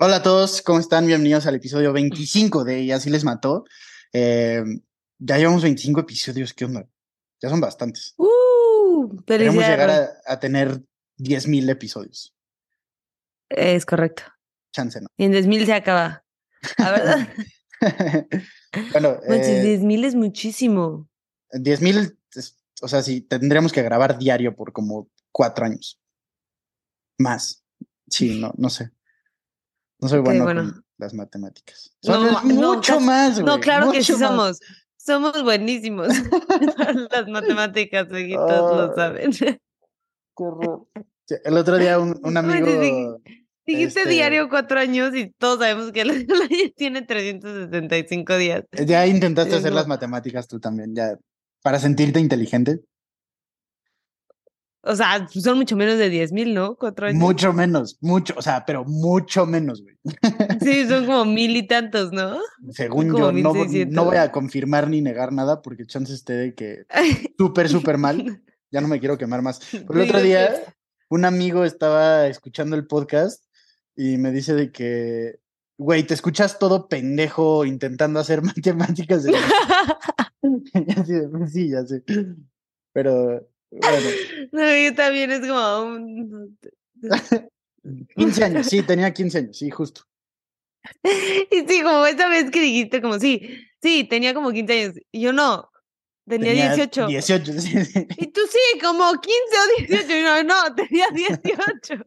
Hola a todos, ¿cómo están? Bienvenidos al episodio 25 de Y así les mató. Eh, ya llevamos 25 episodios, ¿qué onda? Ya son bastantes. ¡Uh! Queremos llegar a, a tener 10.000 episodios. Es correcto. Chance, ¿no? Y en 10.000 se acaba. La verdad. bueno, Manches, eh, 10.000 es muchísimo. 10.000, es- o sea, sí, tendríamos que grabar diario por como cuatro años. Más. Sí, no, no sé. No soy Ok, bueno, bueno. con las matemáticas. No, Son no, mucho más, No, güey, claro que sí más. somos. Somos buenísimos. Las matemáticas, amiguitos, lo saben. El otro día un, un amigo. Dijiste este- diario cuatro años y todos sabemos que el año tiene 365 días. Ya intentaste hacer las matemáticas tú también, ya. Para sentirte inteligente. O sea, pues son mucho menos de 10.000, ¿no? Cuatro años. Mucho menos, mucho, o sea, pero mucho menos, güey. Sí, son como mil y tantos, ¿no? Según yo, no, 1600. no voy a confirmar ni negar nada porque chance esté de que súper, súper mal. Ya no me quiero quemar más. Pero el otro día, sé. un amigo estaba escuchando el podcast y me dice de que, güey, te escuchas todo pendejo intentando hacer matemáticas. de, "Pues sí, ya sé. Pero, bueno, No, yo también es como un... 15 años, sí, tenía 15 años, sí, justo. Y sí, como esa vez que dijiste como sí, sí, tenía como 15 años. Y yo no, tenía, 18. 18, sí, sí. Y tú sí, como 15 o 18. Y no, no, tenía 18.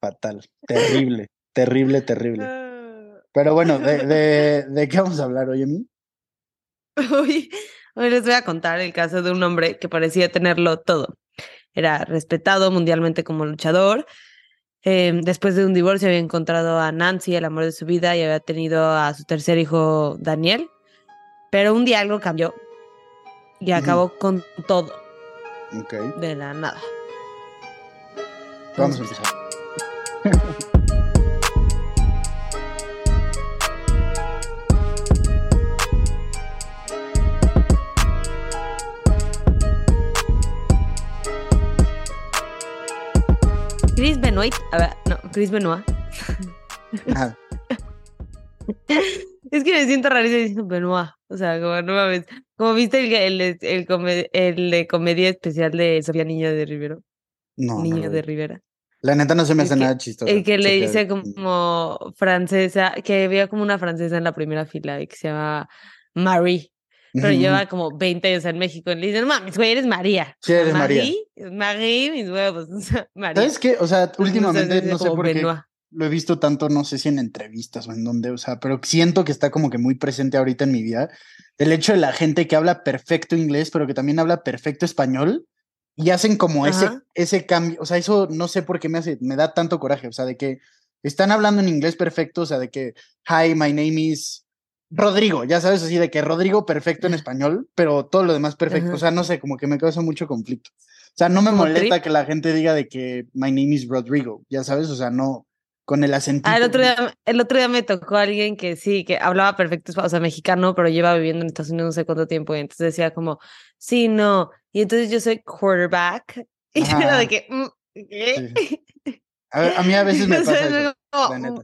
Fatal, terrible, terrible, terrible. Ah. Pero bueno, ¿de, de, de qué vamos a hablar hoy, Emi? Hoy, hoy les voy a contar el caso de un hombre que parecía tenerlo todo. Era respetado mundialmente como luchador. Eh, después de un divorcio había encontrado a Nancy, el amor de su vida, y había tenido a su tercer hijo, Daniel. Pero un día algo cambió y acabó con todo de la nada. vamos a empezar. Chris Benoit, a ver, no, Chris Benoit. Ajá. Es que me siento rarísimo diciendo Benoit. O sea, como nueva vez. Como viste el, el, el, come- el de comedia especial de Sofía Niño de Rivero. No, no Niño de. Rivera. La neta no se me hace nada chistoso. El que le dice como francesa, que había como una francesa en la primera fila y que se llama Marie. Pero lleva como 20 años en México. Y le dicen, no mames, güey, eres María. Sí, eres María. Marie, mis huevos. o sea, María. ¿Sabes qué? O sea, últimamente no sé como por qué Benoit. lo he visto tanto, no sé si en entrevistas o en dónde, o sea, pero siento que está como que muy presente ahorita en mi vida. El hecho de la gente que habla perfecto inglés, pero que también habla perfecto español y hacen como ese, ese cambio. O sea, eso no sé por qué me hace, me da tanto coraje. O sea, de que están hablando en inglés perfecto, o sea, de que, hi, my name is Rodrigo, ya sabes, así de que Rodrigo perfecto en español, pero todo lo demás perfecto. O sea, no sé, como que me causa mucho conflicto. O sea, no me ¿Como molesta Trip? que la gente diga de que my name is Rodrigo, ya sabes, o sea, no, con el acentito. Ah, el otro día, el otro día me tocó alguien que sí, que hablaba perfecto, o sea, mexicano, pero lleva viviendo en Estados Unidos no sé cuánto tiempo, y entonces decía como, sí, no, y entonces yo soy quarterback, y era de que, "Mm, ¿qué? A, ver, a mí a veces me pasa es eso, como, la neta.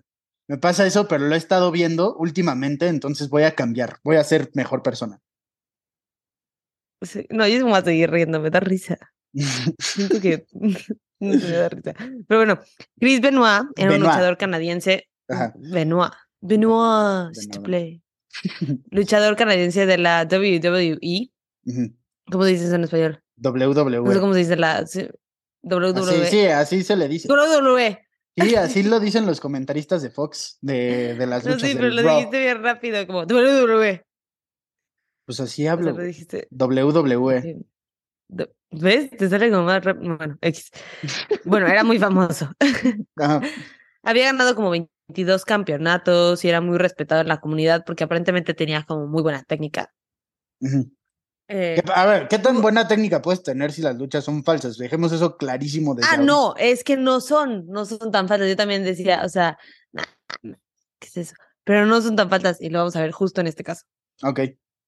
Me pasa eso, pero lo he estado viendo últimamente, entonces voy a cambiar, voy a ser mejor persona. sí, no, yo me voy a seguir riendo, me da risa. Siento que me da risa. Pero bueno, Chris Benoit era un luchador canadiense. Ajá. Benoit. Benoit, Benoit. to play. Luchador canadiense de la WWE. ¿Cómo dices en español? No sé WWE. cómo se dice la WWE. Así, sí, así se le dice. WWE. Sí, así lo dicen los comentaristas de Fox, de, de las No, luchas sí, pero lo dijiste bien rápido, como WWE. Pues así O sea, hablo. lo güey. dijiste. WWE. sí. ¿Ves? Te sale como más rápido. Bueno, X. Bueno, era muy famoso. Ajá. Había ganado como 22 campeonatos y era muy respetado en la comunidad porque aparentemente tenía como muy buena técnica. Ujú. Eh, ¿Qué- A ver, ¿qué tan buena técnica puedes tener si las luchas son falsas? Dejemos eso clarísimo desde Ah, no, es que no son, no son tan faltas. Yo también decía, o sea, nah, nah, ¿qué es eso? Pero no son tan faltas y lo vamos a ver justo en este caso. Ok.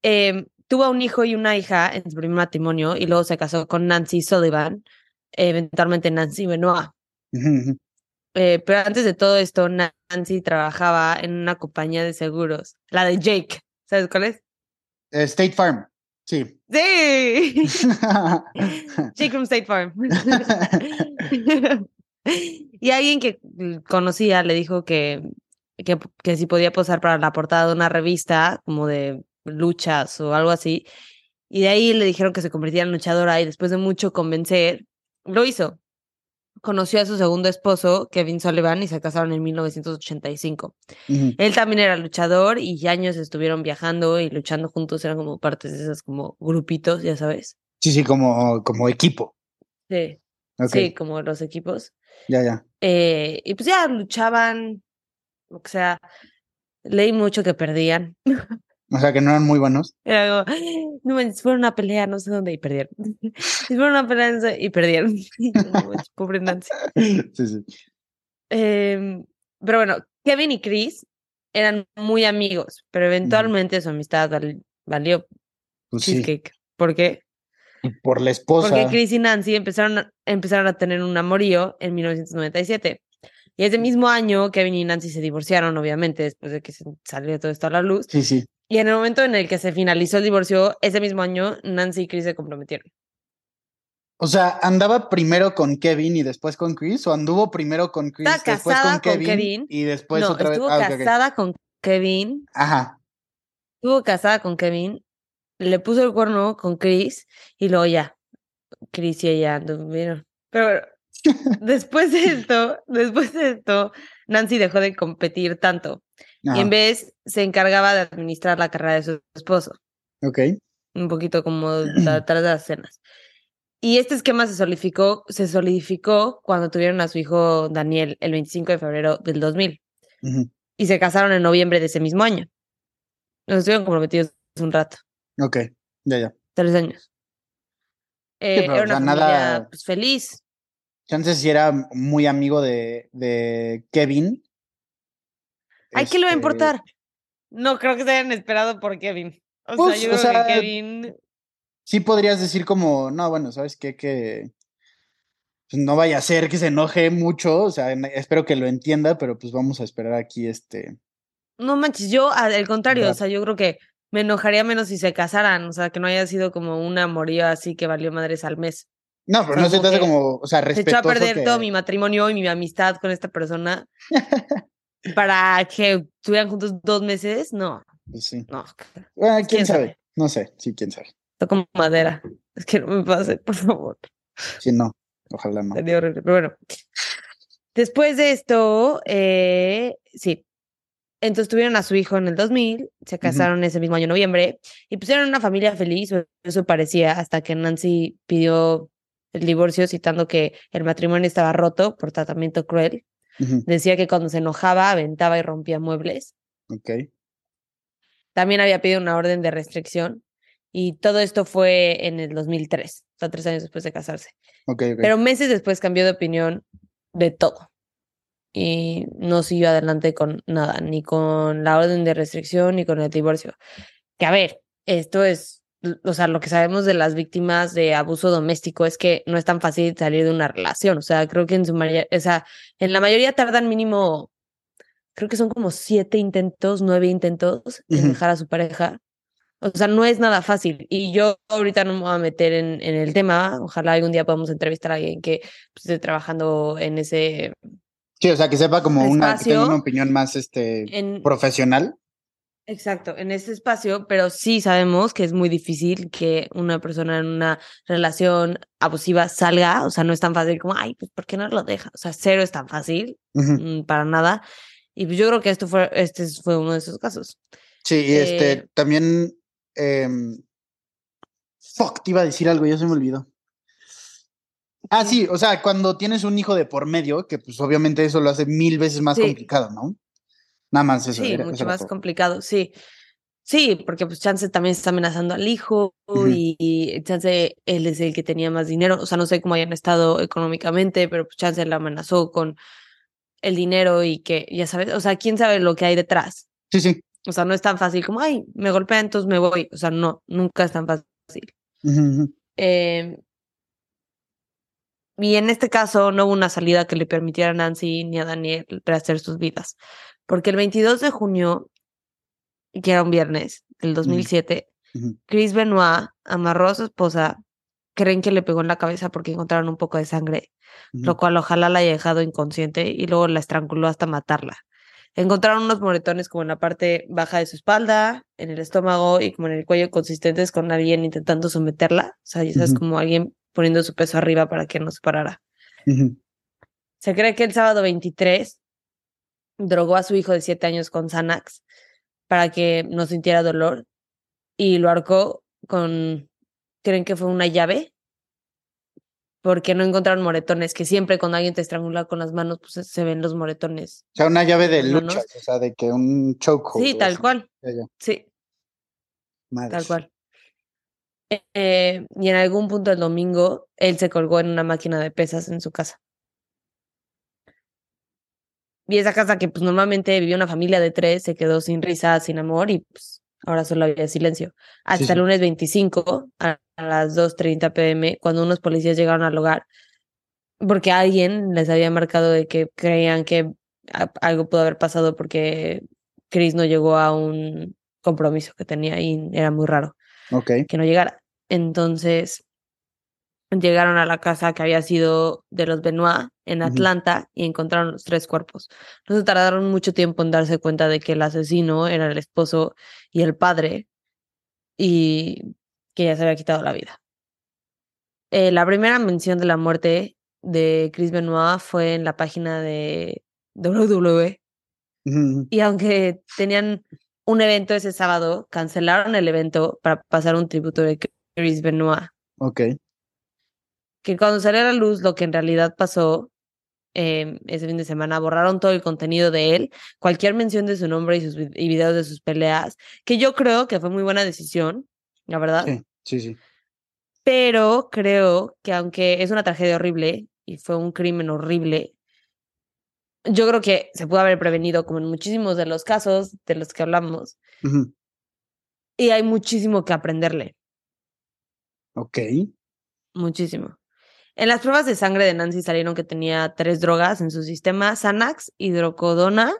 Em, tuvo un hijo y una hija en su primer matrimonio y luego se casó con Nancy Sullivan, eventualmente Nancy Benoit. Eh, pero antes de todo esto, Nancy trabajaba en una compañía de seguros, la de Jake. ¿Sabes cuál es? Eh, State Farm, sí. Sí. Jake from State Farm. y alguien que conocía le dijo que, que, que si podía posar para la portada de una revista como de luchas o algo así. Y de ahí le dijeron que se convertía en luchadora y después de mucho convencer, lo hizo. Conoció a su segundo esposo, Kevin Sullivan, y se casaron en 1985. Ujú. Él también era luchador y años estuvieron viajando y luchando juntos, eran como partes de esos como grupitos, ya sabes. Sí, sí, como, como equipo. Sí, sí, como los equipos. ya, ya. Eh, y pues ya luchaban, o sea, leí mucho que perdían. O sea, que no eran muy buenos. Era como, no manches, fueron a una pelea, no sé dónde, y perdieron. fueron una pelea no sé, y perdieron. Pobre Nancy. Sí, sí. Em, pero bueno, Kevin y Chris eran muy amigos, pero eventualmente su amistad val- valió Pues sí. cheesecake. ¿Por qué? Por la esposa. Porque Chris y Nancy empezaron a, empezaron a tener un amorío en 1997. Y ese mismo año, Kevin y Nancy se divorciaron, obviamente, después de que se salió todo esto a la luz. Sí, sí. Y en el momento en el que se finalizó el divorcio, ese mismo año, Nancy y Chris se comprometieron. O sea, ¿andaba primero con Kevin y después con Chris? ¿O anduvo primero con Chris, después casada con con Kevin, y después no, otra vez? estuvo Ah, casada con Kevin, Ajá. estuvo casada con Kevin, le puso el cuerno con Chris y luego ya, Chris y ella anduvieron. Pero bueno, después de esto, después de esto, Nancy dejó de competir tanto y en vez se encargaba de administrar la carrera de su esposo, Ok. un poquito como detrás de las escenas. Y este esquema se solidificó, se solidificó cuando tuvieron a su hijo Daniel el 25 de febrero del 2000 Ujú. y se casaron en noviembre de ese mismo año. Nos estuvieron comprometidos un rato, Ok. Ya, ya. tres años. Eh, pero, era o una sea, familia nada- pues, feliz. Chances si era muy amigo de, de Kevin. ¿Ay, qué le va a este, importar? No creo que se hayan esperado por Kevin. O Pues, sea, yo o creo sea, que Kevin. Sí podrías decir como, no, bueno, ¿sabes qué? Que pues, no vaya a ser que se enoje mucho, o sea, espero que lo entienda, pero pues vamos a esperar aquí este... No manches, yo al contrario, o sea, yo creo que me enojaría menos si se casaran, o sea, que no haya sido como un amorío así que valió madres al mes. No, pero no se te hace como, o sea, Se echó a respetuoso perder que- todo mi matrimonio y mi amistad con esta persona para que estuvieran juntos dos meses. No, pues, sí. no. Bueno, quién, quién sabe? sabe. No sé, sí, quién sabe. Toco madera. Es que no me pase, por favor. Sí, no, ojalá no. Pero bueno. Después de esto, eh, sí. Entonces tuvieron a su hijo en el 2000, se casaron ese mismo año, noviembre, y pusieron una familia feliz, eso parecía, hasta que Nancy pidió el divorcio, citando que el matrimonio estaba roto por tratamiento cruel. Decía que cuando se enojaba, aventaba y rompía muebles. Ok. También había pedido una orden de restricción, y todo esto fue en el 2003, o sea, tres años después de casarse. Ok, ok. Pero meses después cambió de opinión de todo. Y no siguió adelante con nada, ni con la orden de restricción, ni con el divorcio. Que a ver, esto es, o sea, lo que sabemos de las víctimas de abuso doméstico es que no es tan fácil salir de una relación. O sea, creo que en su mayoría, o sea, en la mayoría tardan mínimo, creo que son como siete intentos, nueve intentos en dejar a su pareja. O sea, no es nada fácil. Y yo ahorita no me voy a meter en, en el tema. Ojalá algún día podamos entrevistar a alguien que pues, esté trabajando en ese. Sí, o sea, que sepa como una, que tenga una opinión más este, En, profesional. Exacto, en ese espacio, pero sí sabemos que es muy difícil que una persona en una relación abusiva salga. O sea, no es tan fácil como, ay, pues, ¿por qué no lo deja? O sea, cero es tan fácil, mm, para nada. Y pues yo creo que esto fue, este fue uno de esos casos. Sí, y este, Eh, también. em, fuck, te iba a decir algo, ya se me olvidó. Ah, sí, o sea, cuando tienes un hijo de por medio, que pues obviamente eso lo hace mil veces más Sí. complicado, ¿no? Nada más eso. Sí, era- mucho era más todo. complicado, sí. Sí, porque pues Chance también está amenazando al hijo y, y Chance él es el que tenía más dinero, o sea, no sé cómo hayan estado económicamente, pero pues Chance la amenazó con el dinero y que, ya sabes, o sea, quién sabe lo que hay detrás. Sí, sí. O sea, no es tan fácil como, ay, me golpea, entonces me voy. O sea, no, nunca es tan fácil. Eh, Y en este caso no hubo una salida que le permitiera a Nancy ni a Daniel rehacer sus vidas. Porque el 22 de junio, que era un viernes del 2007, Ujú. Chris Benoit amarró a su esposa. Creen que le pegó en la cabeza porque encontraron un poco de sangre, lo cual ojalá la haya dejado inconsciente y luego la estranguló hasta matarla. Encontraron unos moretones como en la parte baja de su espalda, en el estómago y como en el cuello consistentes con alguien intentando someterla. O sea, ya sabes, como alguien poniendo su peso arriba para que no se parara. Se cree que el sábado 23 drogó a su hijo de 7 años con Xanax para que no sintiera dolor y lo arcó con, creen que fue una llave, porque no encontraron moretones, que siempre cuando alguien te estrangula con las manos, pues se- ven los moretones. O sea, una llave de luchas, o sea, de que un chokehold. Sí, tal así. cual, Ya, ya. sí, Madres. tal cual. Eh, y en algún punto del domingo, él se colgó en una máquina de pesas en su casa. Y esa casa que pues normalmente vivía una familia de tres, se quedó sin risa, sin amor y pues ahora solo había silencio. Hasta sí. el lunes 25 a, las 2.30 pm, cuando unos policías llegaron al hogar, porque alguien les había marcado de que creían que algo pudo haber pasado porque Chris no llegó a un compromiso que tenía y era muy raro Ok. que no llegara. Entonces llegaron a la casa que había sido de los Benoit en. Atlanta y encontraron los tres cuerpos. No se tardaron mucho tiempo en darse cuenta de que el asesino era el esposo y el padre y que ya se había quitado la vida. Eh, la primera mención de la muerte de Chris Benoit fue en la página de WWE y aunque tenían un evento ese sábado, cancelaron el evento para pasar un tributo de Chris Benoit. Ok. Que cuando salió a la luz lo que en realidad pasó eh, ese fin de semana, borraron todo el contenido de él, cualquier mención de su nombre y, sus, y videos de sus peleas, que yo creo que fue muy buena decisión, la verdad. Sí, sí, sí. Pero creo que aunque es una tragedia horrible y fue un crimen horrible, yo creo que se pudo haber prevenido como en muchísimos de los casos de los que hablamos. Y hay muchísimo que aprenderle, Ok. muchísimo. En las pruebas de sangre de Nancy salieron que tenía tres drogas en su sistema, Xanax, hidrocodona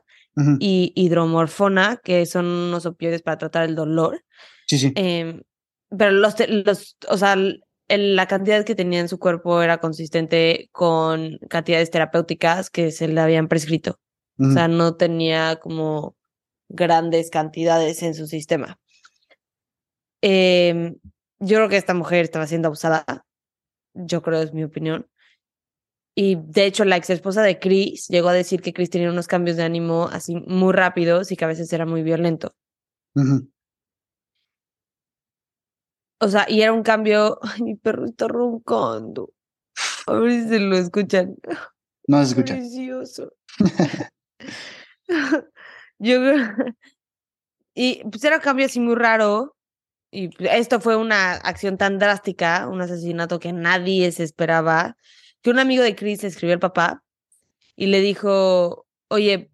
y hidromorfona, que son unos opioides para tratar el dolor. Sí, sí. Em, pero los, los, o sea, la cantidad que tenía en su cuerpo era consistente con cantidades terapéuticas que se le habían prescrito. O sea, no tenía como grandes cantidades en su sistema. Em, yo creo que esta mujer estaba siendo abusada. Yo creo, es mi opinión. Y de hecho, la ex esposa de Chris llegó a decir que Chris tenía unos cambios de ánimo así muy rápidos y que a veces era muy violento. O sea, y era un cambio. Ay, mi perro está roncando. A ver si se lo escuchan. No se escucha. Precioso. Yo creo. Y pues era un cambio así muy raro. Y esto fue una acción tan drástica, un asesinato que nadie se esperaba, que un amigo de Chris escribió al papá y le dijo: Oye,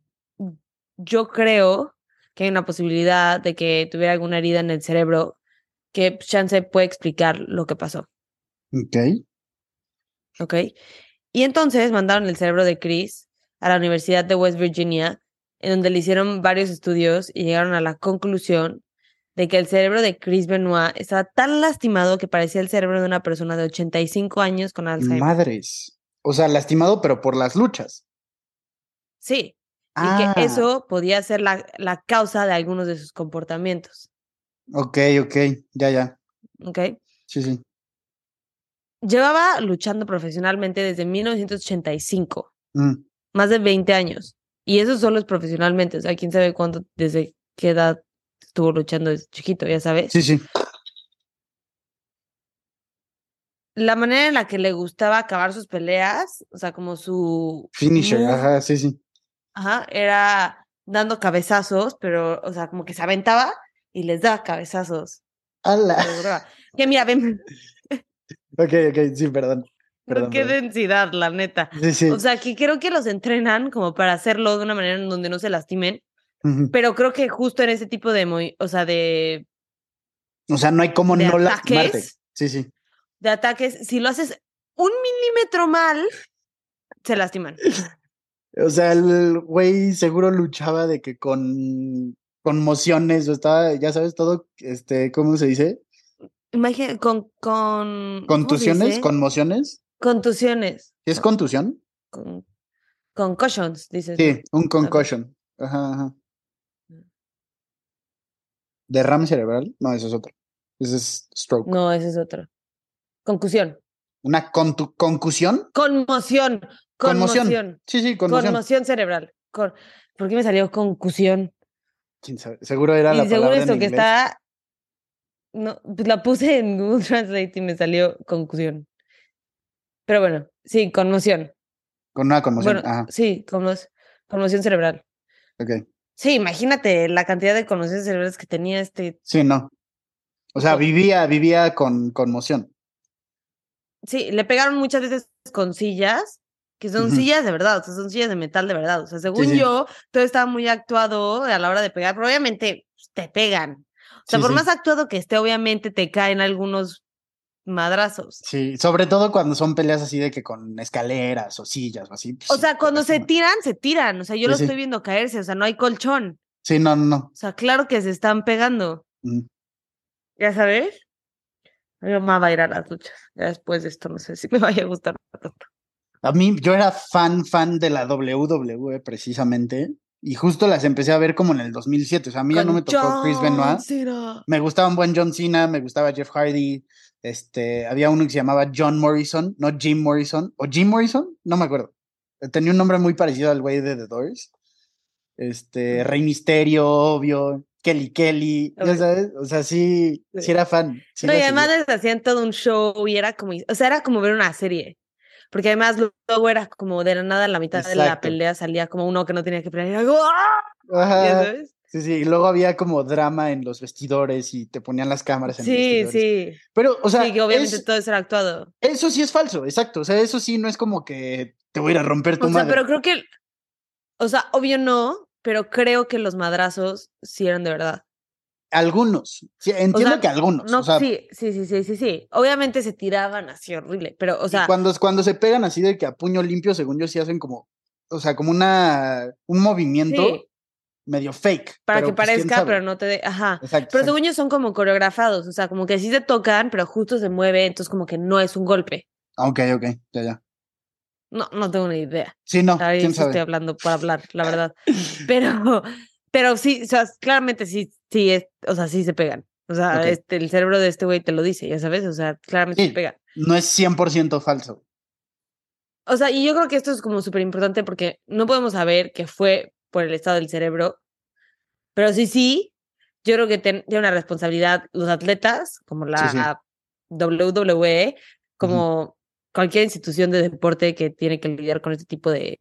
yo creo que hay una posibilidad de que tuviera alguna herida en el cerebro que chance puede explicar lo que pasó. Ok. ¿ok? Y entonces mandaron el cerebro de Chris a la Universidad de West Virginia, en donde le hicieron varios estudios y llegaron a la conclusión de que el cerebro de Chris Benoit estaba tan lastimado que parecía el cerebro de una persona de 85 años con Alzheimer. Madres. O sea, lastimado, pero por las luchas. Sí, Ah, y que eso podía ser la, la causa de algunos de sus comportamientos, ok, ok. Ya, ya. ¿ok? Sí, sí. Llevaba luchando profesionalmente desde 1985. Mm, más de 20 años. Y eso solo es profesionalmente, o sea, quién sabe cuándo, desde qué edad estuvo luchando desde chiquito, ya sabes. Sí, sí. La manera en la que le gustaba acabar sus peleas, o sea, como su Finisher. move, Ajá, sí, sí. ajá, era dando cabezazos, pero, o sea, como que se aventaba y les daba cabezazos. ¡Hala! Que mira, ven, Ok, ok, sí, perdón. pero qué perdón. densidad, la neta. Sí, sí. O sea, que creo que los entrenan como para hacerlo de una manera en donde no se lastimen, Pero creo que justo en ese tipo de, movi- o sea, de O sea, no hay cómo de no lastimarte. ataques. Sí, sí. de ataques, si lo haces un milímetro mal, se lastiman. O sea, el güey seguro luchaba de que con conmociones o estaba, ya sabes, todo, este, ¿cómo se dice? Imagina, con, con. ¿cómo se ¿Contusiones? ¿Conmociones? Contusiones. ¿Es contusión? Con, concussions, dices. Sí, un concussion. Ajá, ajá. ¿Derrame cerebral? No, eso es otro. Ese es stroke. No, ese es otro. Concusión. ¿Una contu- concusión? Conmoción. Conmoción. Conmoción. Sí, sí, conmoción. Conmoción cerebral. Con- ¿Por qué me salió concusión? Quién sabe, Seguro era la Y seguro palabra esto en que inglés. está. No, pues la puse en Google Translate y me salió concusión. Pero bueno, sí, conmoción. Con una conmoción. Bueno, Ajá, sí, conmos- conmoción cerebral. ok. Sí, imagínate la cantidad de conmociones cerebrales que tenía este. Sí, no. O sea, vivía, vivía con conmoción. Sí, le pegaron muchas veces con sillas, que son sillas de verdad, o sea, son sillas de metal de verdad. O sea, según sí. yo, todo estaba muy actuado a la hora de pegar, pero obviamente pues, te pegan. O sea, Sí, por más actuado que esté, obviamente te caen algunos madrazos. Sí, sobre todo cuando son peleas así de que con escaleras o sillas o así. pues O sea, cuando se tiran, se tiran. O sea, yo Sí, lo sí. estoy viendo caerse, o sea, no hay colchón. Sí, no, no, no. O sea, claro que se están pegando. Mm. ¿Ya sabes? Mi mamá va a ir a las luchas. Ya después de esto, no sé si me vaya a gustar tanto. A mí, yo era fan, fan de la WWE precisamente. Y justo las empecé a ver como en el 2007. O sea, a mí ya no me tocó Chris Benoit. Cena. Me gustaba un buen John Cena, me gustaba Jeff Hardy. Este, había uno que se llamaba John Morrison, no Jim Morrison. ¿O Jim Morrison? No me acuerdo. Tenía un nombre muy parecido al güey de The Doors. Este, Rey Misterio, obvio. Kelly Kelly, ya Obvio. sabes. O sea, sí, Sí. era fan. sí No, y además seguía. les hacían todo un show y era como, o sea, era como ver una serie. Porque además luego era como de la nada, en la mitad de la Exacto. pelea salía como uno que no tenía que pelear. y era como, ¡ah! ¿Ya Ajá. sabes? Sí, sí, y luego había como drama en los vestidores y te ponían las cámaras en los Sí, vestidores. sí. Pero, o sea, sí, que obviamente es- todo eso era actuado. eso sí es falso, exacto. O sea, eso sí no es como que te voy a ir a romper tu O sea, pero creo que, o sea, obvio no, pero creo que los madrazos sí eran de verdad. Algunos. Sí, entiendo sea, que algunos. No, o sea, sí, sí, sí, sí, sí, sí. Obviamente se tiraban así horrible, pero, o sea, cuando, cuando se pegan así de que a puño limpio, según yo, sí hacen como, o sea, como una, un movimiento sí, medio fake. para que pues, parezca, sabe. pero no te dé, ajá. Exacto. Pero según yo son como coreografados, o sea, como que sí se tocan, pero justo se mueve, entonces como que no es un golpe. Ok, ok, ya, ya. No, no tengo ni idea. Sí, no, Ahí quién sí estoy sabe. hablando por hablar, la verdad. Pero, pero sí, o sea, claramente sí, sí, es, o sea, sí se pegan. O sea, este, el cerebro de este güey te lo dice, ya sabes, o sea, claramente Sí. se pegan. No es 100% falso. O sea, y yo creo que esto es como súper importante porque no podemos saber que fue por el estado del cerebro, pero sí, sí, yo creo que tiene una responsabilidad los atletas, como la sí. WWE, como cualquier institución de deporte que tiene que lidiar con este tipo de,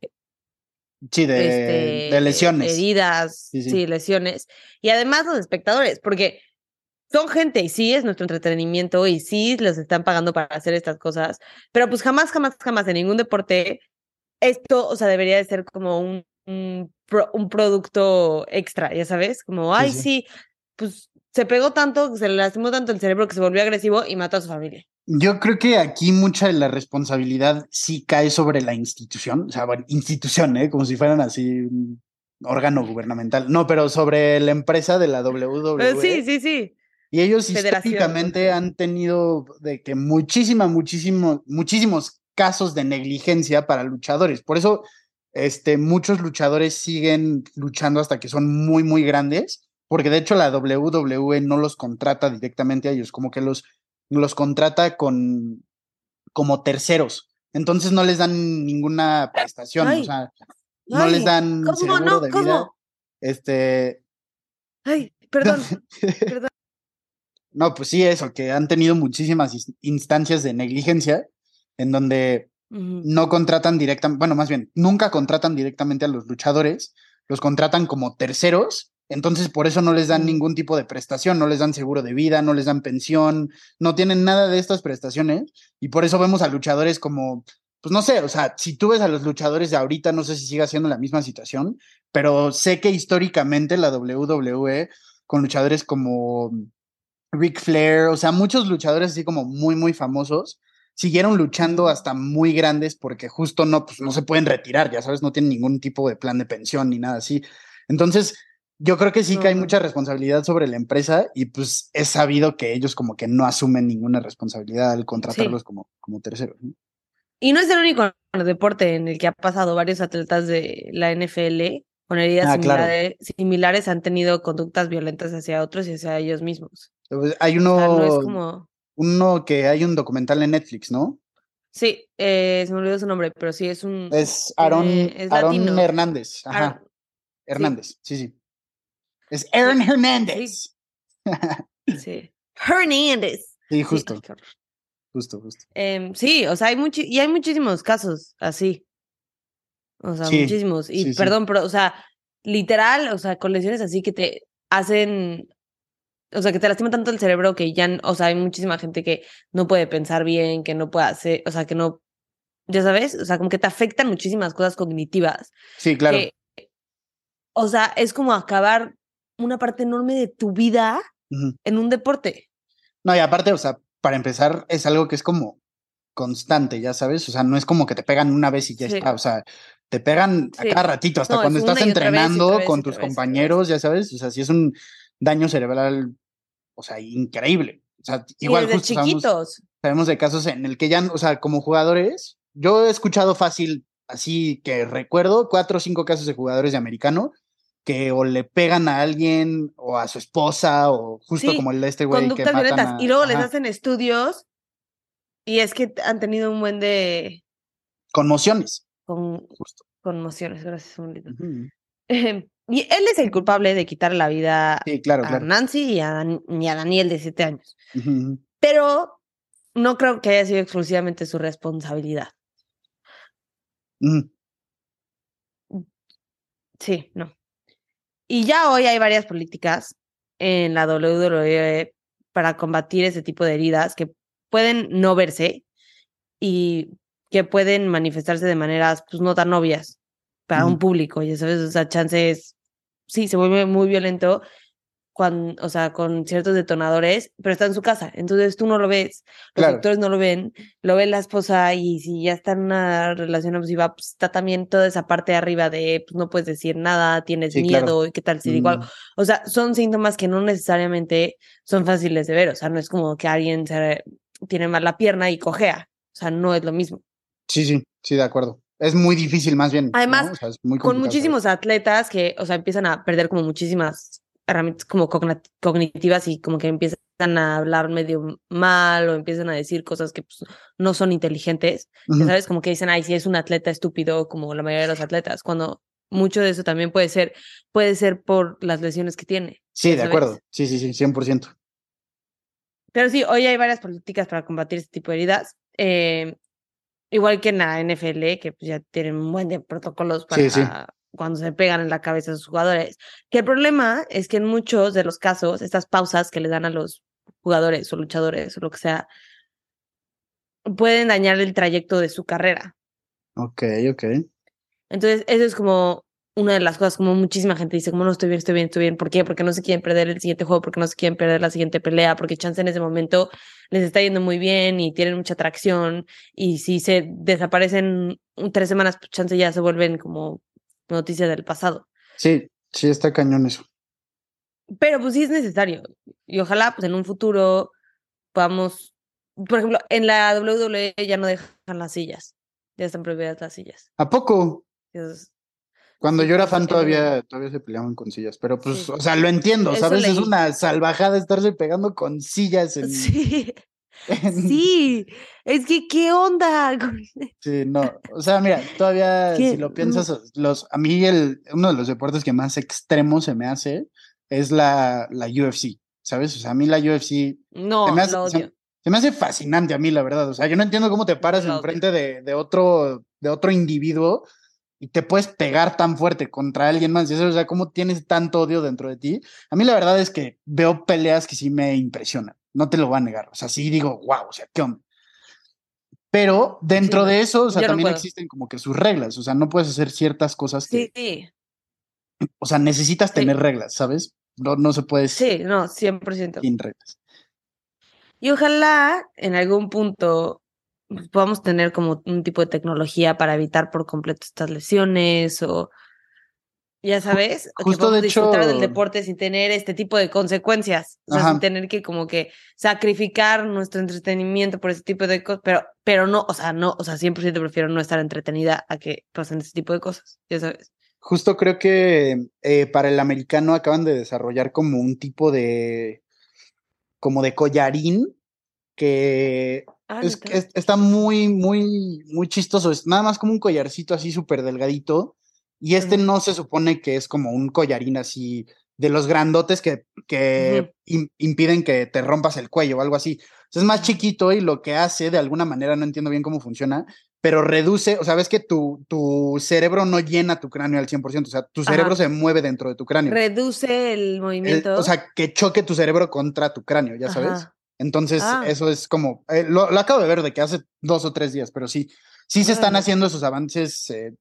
Sí, de, este, de lesiones. heridas, Sí, sí. sí, lesiones. Y además los espectadores, porque son gente y sí es nuestro entretenimiento y sí los están pagando para hacer estas cosas, pero pues jamás, jamás, jamás en ningún deporte esto, o sea, debería de ser como un, un, pro- un producto extra, ya sabes, como, ay, sí. sí, pues se pegó tanto, se le lastimó tanto el cerebro que se volvió agresivo y mató a su familia. Yo creo que aquí mucha de la responsabilidad sí cae sobre la institución, o sea, bueno, institución, ¿eh? como si fueran así un órgano gubernamental. No, pero sobre la empresa de la WWE. Pero sí, sí, sí. Y ellos Federación, históricamente han tenido de que muchísima, muchísimo, muchísimos casos de negligencia para luchadores. Por eso, este, muchos luchadores siguen luchando hasta que son muy, muy grandes, porque de hecho la WWE no los contrata directamente a ellos, como que los, los contrata con como terceros. Entonces no les dan ninguna prestación, Ay, o sea, no les dan ¿cómo seguro no? de vida. Este, Ay, perdón, perdón. No, pues sí, eso, que han tenido muchísimas instancias de negligencia en donde No contratan directamente, bueno, más bien, nunca contratan directamente a los luchadores, los contratan como terceros, entonces por eso no les dan ningún tipo de prestación, no les dan seguro de vida, no les dan pensión, no tienen nada de estas prestaciones y por eso vemos a luchadores como, pues no sé, o sea, si tú ves a los luchadores de ahorita, no sé si siga siendo la misma situación, pero sé que históricamente la WWE con luchadores como Ric Flair, o sea, muchos luchadores así como muy, muy famosos, siguieron luchando hasta muy grandes porque justo no, pues no se pueden retirar, ya sabes, no tienen ningún tipo de plan de pensión ni nada así. Entonces, yo creo que sí que hay mucha responsabilidad sobre la empresa y pues es sabido que ellos como que no asumen ninguna responsabilidad al contratarlos como, como terceros. Y no es el único deporte en el que ha pasado varios atletas de la NFL con heridas ah, similares, similares, han tenido conductas violentas hacia otros y hacia ellos mismos. Pues, hay uno, uno que hay un documental en Netflix, ¿no? Sí, eh, se me olvidó su nombre, pero sí es un. Es Aaron, Hernández. Ajá. Hernández, sí, sí. Es Aaron Hernández. Sí. Hernández. Sí, justo. justo, justo. Em, sí, o sea, hay mucho, y hay muchísimos casos así. O sea, muchísimos. Y perdón, pero, o sea, literal, o sea, con lesiones así que te hacen o sea, que te lastima tanto el cerebro que ya, o sea, hay muchísima gente que no puede pensar bien, que no puede hacer, o sea, que no, ya sabes, o sea, como que te afectan muchísimas cosas cognitivas. Sí, claro. o sea, es como acabar una parte enorme de tu vida en un deporte. No, y aparte, o sea, para empezar, es algo que es como constante, ya sabes, o sea, no es como que te pegan una vez y ya está, o sea, te pegan a cada ratito, hasta cuando estás entrenando con tus compañeros, ya sabes, o sea, si es un daño cerebral, o sea, increíble. O sea, igual desde chiquitos. Sabemos, de casos en el que ya, o sea, como jugadores, yo he escuchado fácil, así que recuerdo, cuatro o cinco casos de jugadores de americano que o le pegan a alguien o a su esposa o justo como el de este güey que violentas y luego les hacen estudios y es que han tenido un buen de conmociones. Con, Conmociones, gracias, un y él es el culpable de quitar la vida a Nancy y a, Daniel de siete años. Pero no creo que haya sido exclusivamente su responsabilidad. Sí, no. Y ya hoy hay varias políticas en la WWE para combatir ese tipo de heridas que pueden no verse y que pueden manifestarse de maneras pues no tan obvias para un público, ya sabes, o sea, chances sí, se vuelve muy violento, cuando, o sea, con ciertos detonadores, pero está en su casa, entonces tú no lo ves, los actores no lo ven, lo ve la esposa y si ya está en una relación abusiva, pues está también toda esa parte de arriba de, pues no puedes decir nada, tienes miedo, y qué tal si igual, o sea, son síntomas que no necesariamente son fáciles de ver, o sea, no es como que alguien se, tiene mal la pierna y cojea, o sea, no es lo mismo. Sí, sí, sí, de acuerzo. Es muy difícil más bien. Además, con muchísimos atletas que, o sea, empiezan a perder como muchísimas herramientas como cognitivas y como que empiezan a hablar medio mal o empiezan a decir cosas que pues, no son inteligentes. ¿Sabes? Como que dicen, ay, si es un atleta estúpido como la mayoría de los atletas, cuando mucho de eso también puede ser, puede ser por las lesiones que tiene. Sí, de acuerdo. Sí, sí, sí, 100%. Pero sí, hoy hay varias políticas para combatir este tipo de heridas. Eh, Igual que en la NFL, que pues ya tienen un buen de protocolos para cuando se pegan en la cabeza a sus jugadores. Que el problema es que en muchos de los casos, estas pausas que le dan a los jugadores o luchadores o lo que sea, pueden dañar el trayecto de su carrera. Ok, ok. Entonces, eso es como una de las cosas como muchísima gente dice, como no estoy bien, estoy bien, estoy bien. ¿Por qué? Porque no se quieren perder el siguiente juego, porque no se quieren perder la siguiente pelea, porque chance en ese momento les está yendo muy bien y tienen mucha atracción. Y si se desaparecen tres semanas, pues chance ya se vuelven como noticias del pasado. Sí, sí está cañón eso. Pero pues sí es necesario. Y ojalá pues en un futuro podamos, por ejemplo, en la WWE ya no dejan las sillas. Ya están prohibidas las sillas. ¿A poco? Cuando yo era fan todavía, todavía se peleaban con sillas, pero pues, o sea, lo entiendo, ¿sabes? Es una salvajada estarse pegando con sillas en... Sí. Sí, es que qué onda. Sí, no, o sea, mira, todavía si lo piensas, los, a mí el, uno de los deportes que más extremo se me hace es la, la UFC, ¿sabes? O sea, a mí la UFC no, se me hace, odio. Se, me hace fascinante a mí, la verdad. O sea, yo no entiendo cómo te paras enfrente de, de, otro, de otro individuo y te puedes pegar tan fuerte contra alguien más. O sea, ¿cómo tienes tanto odio dentro de ti? A mí la verdad es que veo peleas que sí me impresionan. No te lo voy a negar. O sea, sí digo, wow, o sea, ¿qué onda? Pero dentro de eso, o sea, también existen como que sus reglas. O sea, no puedes hacer ciertas cosas que. Sí. O sea, necesitas tener reglas, ¿sabes? No, no se puede. Sí, no, 100%. Sin reglas. Y ojalá en algún punto podamos tener como un tipo de tecnología para evitar por completo estas lesiones o ya sabes, que justo podamos de disfrutar del hecho- deporte sin tener este tipo de consecuencias, o sea, Ajá. sin tener que como que sacrificar nuestro entretenimiento por ese tipo de cosas, pero, pero no, o sea, no, o sea, 100% prefiero no estar entretenida a que pasen ese tipo de cosas, ya sabes. Justo creo que eh, para el americano acaban de desarrollar como un tipo de, como de collarín que Ah, es, está muy, muy, muy chistoso. Es nada más como un collarcito así súper delgadito. Y este no se supone que es como un collarín así de los grandotes que, que im- impiden que te rompas el cuello o algo así. O sea, es más chiquito y lo que hace, de alguna manera, no entiendo bien cómo funciona, pero reduce, o sea, ves que tu, tu cerebro no llena tu cráneo al 100%, o sea, tu cerebro Ajá. se mueve dentro de tu cráneo. Reduce el El- movimiento. o sea, que choque tu cerebro contra tu cráneo, ya sabes. Ajá. Entonces, Ah. eso es como, eh, lo, lo acabo de ver de que hace dos o tres días, pero sí, sí se están haciendo esos avances eh,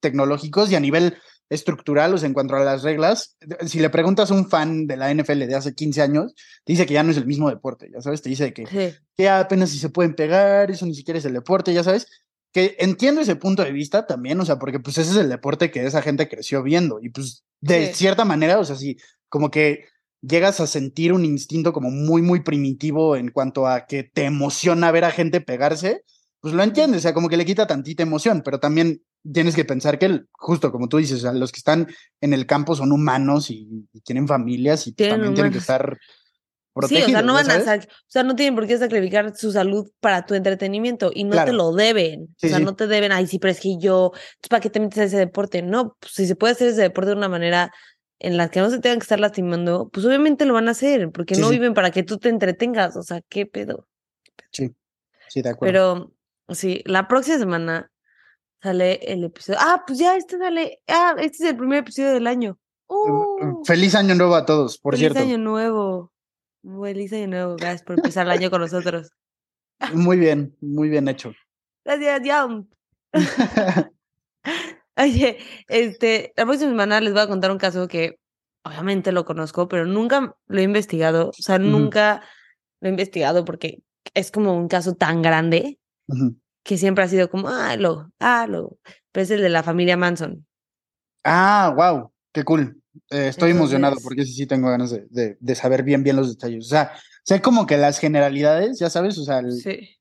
tecnológicos y a nivel estructural, o sea, en cuanto a las reglas, si le preguntas a un fan de la NFL de hace 15 años, te dice que ya no es el mismo deporte, ya sabes, te dice que Sí. que apenas si se pueden pegar, eso ni siquiera es el deporte, ya sabes, que entiendo ese punto de vista también, o sea, porque pues ese es el deporte que esa gente creció viendo y pues de Sí. cierta manera, o sea, sí, como que llegas a sentir un instinto como muy, muy primitivo en cuanto a que te emociona ver a gente pegarse, pues lo entiendes, o sea, como que le quita tantita emoción, pero también tienes que pensar que, el- justo como tú dices, o sea, los que están en el campo son humanos y, y tienen familias y pues, Tienen también tienen que estar Sí, protegidos. o sea, no ¿ya van a o sea, no tienen por qué sacrificar su salud para tu entretenimiento y no te lo deben. Sí, o sea, sí. no te deben, ay, sí, pero es que yo, ¿para qué te metes a ese deporte? No, pues si se puede hacer ese deporte de una manera en la que no se tengan que estar lastimando, pues obviamente lo van a hacer, porque Sí, no sí. viven para que tú te entretengas, o sea, qué pedo. Sí, sí, de acuerdo. Pero sí, la próxima semana sale el episodio. Ah, pues ya, este sale. Ah, este es el primer episodio del año. ¡Uh! Feliz año nuevo a todos, por Feliz cierto. año nuevo. Feliz año nuevo. Gracias por empezar el año con nosotros. Muy bien, muy bien hecho. Gracias, Yam. Oye, este, la próxima semana les voy a contar un caso que obviamente lo conozco, pero nunca lo he investigado. O sea, nunca lo he investigado porque es como un caso tan grande que siempre ha sido como, ah, lo, ah, lo. Pero es el de la familia Manson. Ah, wow, qué cool. Eh, estoy emocionado porque sí, sí tengo ganas de, de- de saber bien, bien los detalles. O sea, sé como que las generalidades, ya sabes, o sea, el- Sí.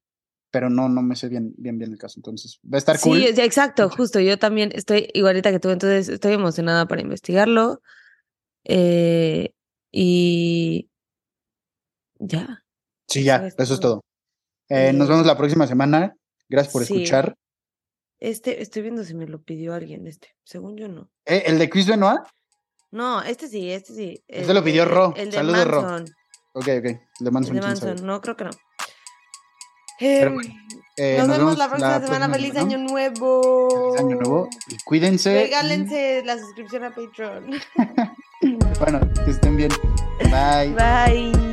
Pero no, no me sé bien, bien, bien el caso. Entonces, va a estar Sí, cool. es- exacto, justo. Yo también estoy igualita que tú, entonces estoy emocionada para investigarlo. Eh, y ya. Sí, ya, eso es todo. Eh, nos vemos la próxima semana. Gracias por sí. escuchar. Este, estoy viendo si me lo pidió alguien, este. Según yo no. Eh, ¿El de Chris Benoit? No, este sí, este sí. Este el lo pidió de- Ro. El de Saludos, Ro. Ok, ok. El de El Manson, de quién sabe. Manson. No, creo que no. Pero Em, bueno, Eh, nos, vemos la próxima semana. próxima Feliz año nuevo. Feliz año nuevo. Y cuídense. y- Regálense la suscripción a Patreon. Bueno, que estén bien. Bye. Bye.